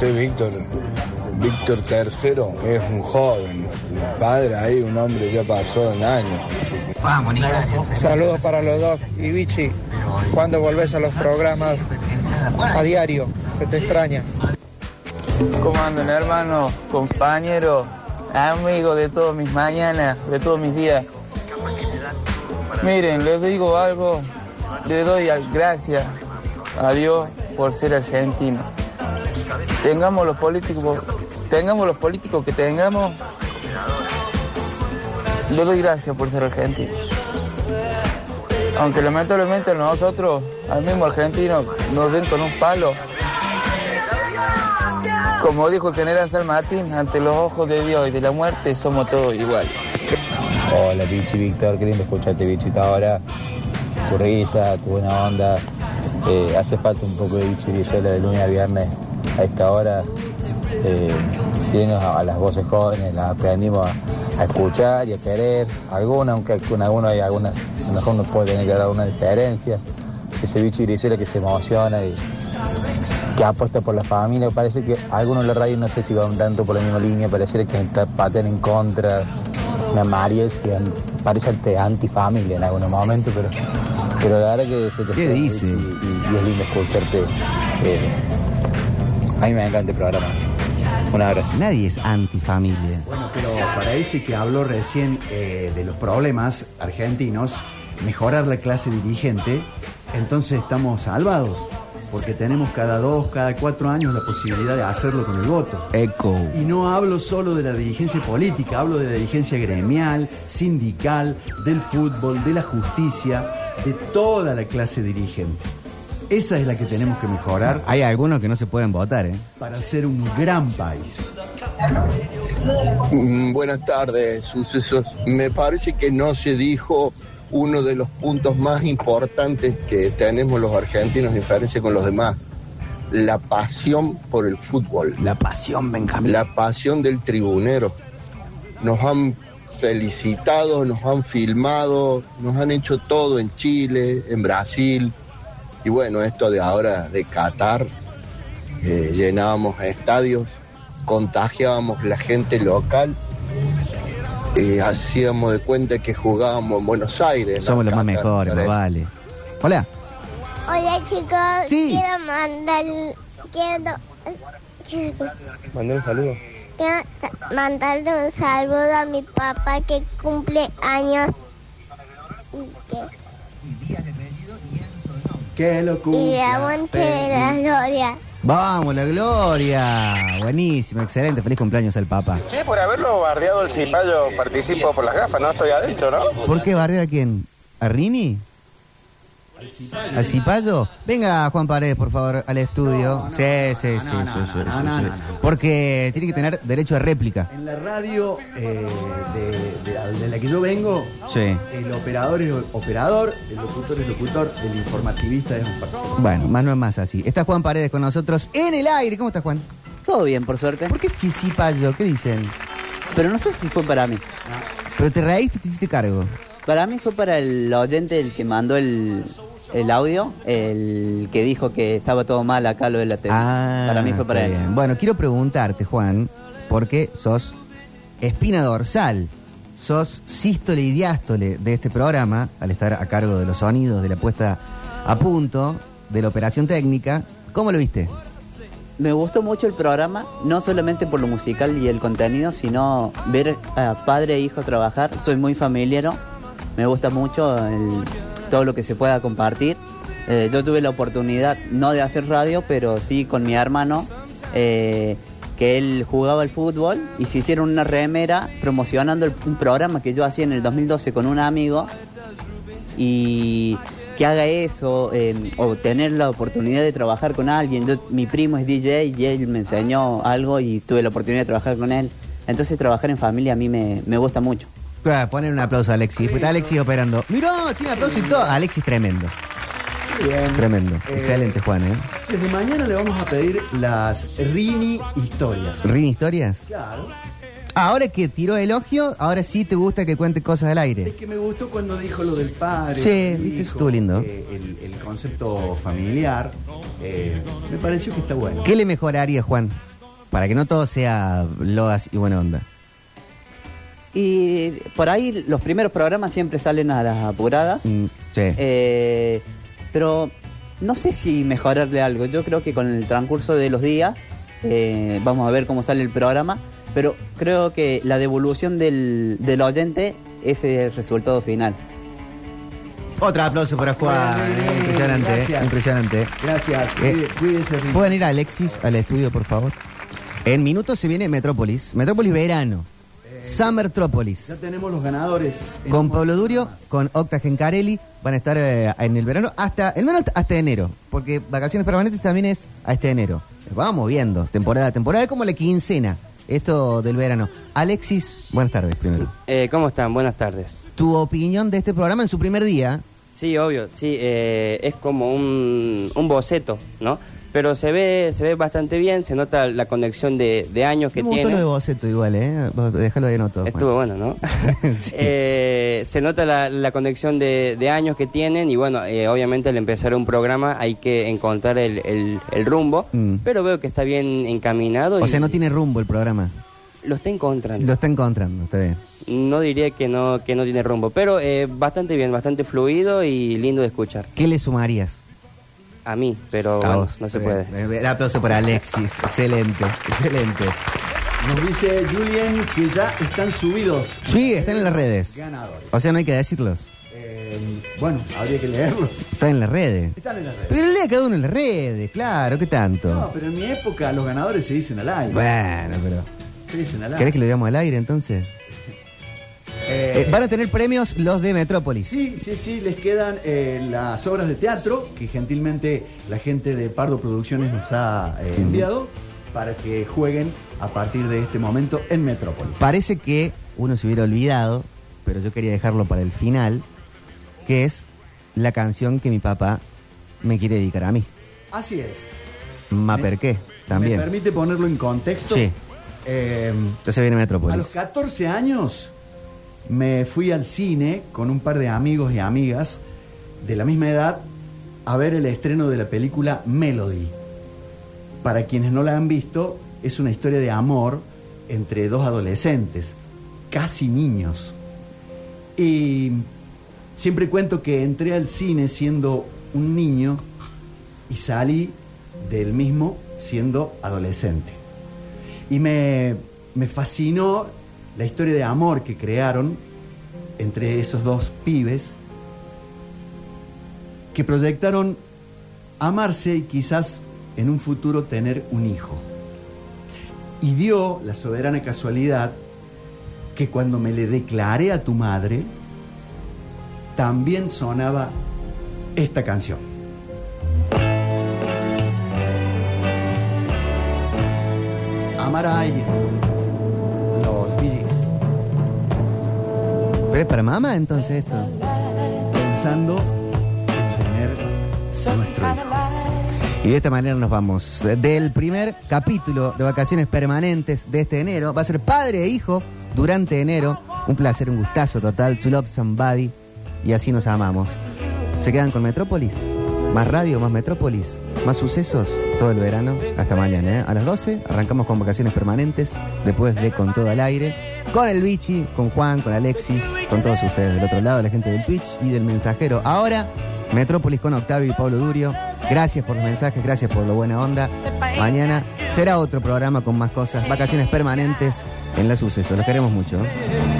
usted, Víctor, Víctor III, es un joven. Mi padre ahí, un hombre ya pasó un año. Saludos para los dos. Y Vichy, ¿cuándo volvés a los programas a diario? Se te extraña. ¿Cómo andan, hermanos, compañeros, amigos de todas mis mañanas, de todos mis días? Miren, les digo algo, le doy gracias a Dios por ser argentino. Tengamos los políticos, tengamos los políticos que tengamos, le doy gracias por ser argentino. Aunque lamentablemente nosotros, al mismo argentino, nos den con un palo. Como dijo el general San Martín, ante los ojos de Dios y de la muerte somos todos iguales. Hola, Pichi Víctor, qué lindo escucharte, Bichita, ahora. Tu risa, tu buena onda. Eh, hace falta un poco de Bichi Brizuela de lunes a viernes a esta hora. Eh, si a, a las voces jóvenes, las aprendimos a, a escuchar y a querer. Alguna, aunque con algunos hay algunas, a lo mejor uno puede tener que dar una diferencia. Ese Bichi Brizuela que se emociona y que apuesta por la familia. Parece que algunos de la radio no sé si van tanto por la misma línea, parece que paten en contra. Una María que parece antifamilia en algunos momentos, pero, pero la verdad que se te ¿Qué dice? Y, y- y es lindo escucharte. eh, a mí me encanta el programa. Un abrazo. Nadie es antifamilia. Bueno, pero para ese que habló recién eh, de los problemas argentinos, mejorar la clase dirigente, entonces estamos salvados, porque tenemos cada dos, cada cuatro años la posibilidad de hacerlo con el voto. Eco. Y no hablo solo de la dirigencia política, hablo de la dirigencia gremial, sindical, del fútbol, de la justicia, de toda la clase dirigente. Esa es la que tenemos que mejorar Hay algunos que no se pueden votar, ¿eh? para ser un gran país. Mm, Buenas tardes, sucesos. Me parece que no se dijo uno de los puntos más importantes que tenemos los argentinos en diferencia con los demás. La pasión por el fútbol, La pasión, Benjamín. la pasión del tribunero. Nos han felicitado, nos han filmado, nos han hecho todo en Chile, en Brasil. Y bueno, esto de ahora de Qatar, eh, llenábamos estadios, contagiábamos la gente local, eh, hacíamos de cuenta que jugábamos en Buenos Aires. Somos los más mejores, vale. Hola. Hola chicos, Sí. quiero mandar, quiero, un saludo. quiero mandarle un saludo a mi papá que cumple años y que ¡Qué y locura! aguante la gloria. Vamos, la gloria. Buenísimo, excelente. Feliz cumpleaños al Papa. Che, por haberlo bardeado el cipayo participo por las gafas, no estoy adentro, ¿no? ¿Por qué bardear a quién? ¿A Rini? ¿Al Cipayo? Venga, Juan Paredes, por favor, al estudio. sí, sí, sí. Porque tiene que tener derecho a réplica. En la radio eh, de, de la, de la que yo vengo, Sí. el operador es operador, el locutor es locutor, el informativista es un partido. Bueno, más no es más así. Está Juan Paredes con nosotros en el aire. ¿Cómo está Juan? Todo bien, por suerte. ¿Por qué es Chisipayo? ¿Qué dicen? Pero no sé si fue para mí. Pero te reíste y te hiciste cargo. Para mí fue para el oyente el que mandó el, el audio, el que dijo que estaba todo mal acá lo de la tele. Ah, para mí fue para él. bien. Bueno, quiero preguntarte, Juan, porque sos espina dorsal, sos sístole y diástole de este programa, al estar a cargo de los sonidos, de la puesta a punto, de la operación técnica. ¿Cómo lo viste? Me gustó mucho el programa, no solamente por lo musical y el contenido, sino ver a padre e hijo trabajar. Soy muy familiar, me gusta mucho el- todo lo que se pueda compartir. Eh, yo tuve la oportunidad, no de hacer radio, pero sí con mi hermano, eh, que él jugaba al fútbol y se hicieron una remera promocionando el- un programa que yo hacía en el 2012 con un amigo y que haga eso eh, o tener la oportunidad de trabajar con alguien. Yo, mi primo es DJ y él me enseñó algo y tuve la oportunidad de trabajar con él. Entonces trabajar en familia a mí me, me gusta mucho. Ah, Poner un aplauso a Alexis. Está Alexis operando. Mirá, tiene aplauso y todo. Alexis, tremendo. Bien. Tremendo. Eh, Excelente, Juan, ¿eh? Desde mañana le vamos a pedir las Rini historias. ¿Rin historias? Claro. Ahora que tiró elogio, ahora sí te gusta que cuente cosas al Es aire. que me gustó cuando dijo lo del padre. Sí, viste, estuvo lindo. eh, el, el concepto familiar. eh, me pareció que está bueno. ¿Qué le mejoraría, Juan? Para que no todo sea loas y buena onda. Y por ahí los primeros programas siempre salen a las apuradas. Mm, sí. Eh, pero no sé si mejorarle algo. Yo creo que con el transcurso de los días eh, vamos a ver cómo sale el programa. Pero creo que la devolución del, del oyente es el resultado final. Otro aplauso para Juan. Impresionante, gracias. impresionante. Gracias. Eh, Ricky. ¿Pueden ir a Alexis al estudio, por favor? En minutos se viene Metrópolis. Metrópolis verano. Summertrópolis. Ya tenemos los ganadores. en Con un Pablo Durio, más. con Octa Gencarelli, van a estar eh, en el verano hasta, el menos hasta enero, porque vacaciones permanentes también es a este enero. Vamos viendo, temporada a temporada, es como la quincena, esto del verano. Alexis, buenas tardes primero. Eh, ¿Cómo están? Buenas tardes. Tu opinión de este programa en su primer día. Sí, obvio, sí, eh, es como un, un boceto, ¿no? Pero se ve se ve bastante bien, se nota la conexión de, de años que Me gustó tiene. lo de boceto igual, ¿eh? Déjalo de noto. Estuvo bueno, ¿no? Sí. Eh, se nota la, la conexión de, de años que tienen y bueno, eh, obviamente al empezar un programa hay que encontrar el, el- el rumbo, Mm. pero veo que está bien encaminado O y sea, no tiene rumbo el programa. Lo está encontrando. Lo está encontrando, está bien. No diría que no, que no tiene rumbo, pero eh, bastante bien, bastante fluido y lindo de escuchar. ¿Qué le sumarías? A mí, pero A bueno, vos. no se puede. El aplauso para Alexis. Excelente, excelente. Nos dice Julian que ya están subidos. Sí, están en las redes. Ganadores. O sea, no hay que decirlos. Eh, bueno, habría que leerlos. Están en las redes. Están en las redes. Pero lea cada uno en las redes, claro, ¿qué tanto? No, pero en mi época los ganadores se dicen al aire. Bueno, pero. ¿Querés que lo digamos al aire entonces? Eh, Eh, van a tener premios los de Metrópolis. Sí, sí, sí, les quedan eh, las obras de teatro que gentilmente la gente de Pardo Producciones nos ha eh, enviado para que jueguen a partir de este momento en Metrópolis. Parece que uno se hubiera olvidado, pero yo quería dejarlo para el final, que es la canción que mi papá me quiere dedicar a mí. Así es. Ma Me- per qué, ¿Me también. permite ponerlo en contexto? Sí. Eh, Entonces viene a Metrópolis. los 14 años me fui al cine con un par de amigos y amigas de la misma edad a ver el estreno de la película Melody. Para quienes no la han visto, es una historia de amor entre dos adolescentes, casi niños. Y siempre cuento que entré al cine siendo un niño y salí del mismo siendo adolescente. Y me, me fascinó la historia de amor que crearon entre esos dos pibes que proyectaron amarse y quizás en un futuro tener un hijo. Y dio la soberana casualidad que cuando me le declaré a tu madre, también sonaba esta canción. Amar a alguien. Los Gees. ¿Pero es para mamá entonces esto? Pensando en tener nuestro. Y de esta manera nos vamos. Del primer capítulo de vacaciones permanentes de este enero. Va a ser padre e hijo durante enero. Un placer, un gustazo total. To love somebody. Y así nos amamos. ¿Se quedan con Metrópolis? Más radio, más Metrópolis. Más sucesos todo el verano. Hasta mañana, ¿eh? A las 12 arrancamos con vacaciones permanentes. Después de Con Todo al Aire. Con el Vichy, con Juan, con Alexis, con todos ustedes del otro lado, la gente del Twitch y del mensajero. Ahora, Metrópolis con Octavio y Pablo Durio. Gracias por los mensajes, gracias por la buena onda. Mañana será otro programa con más cosas. Vacaciones permanentes en la suceso. Los queremos mucho. ¿eh?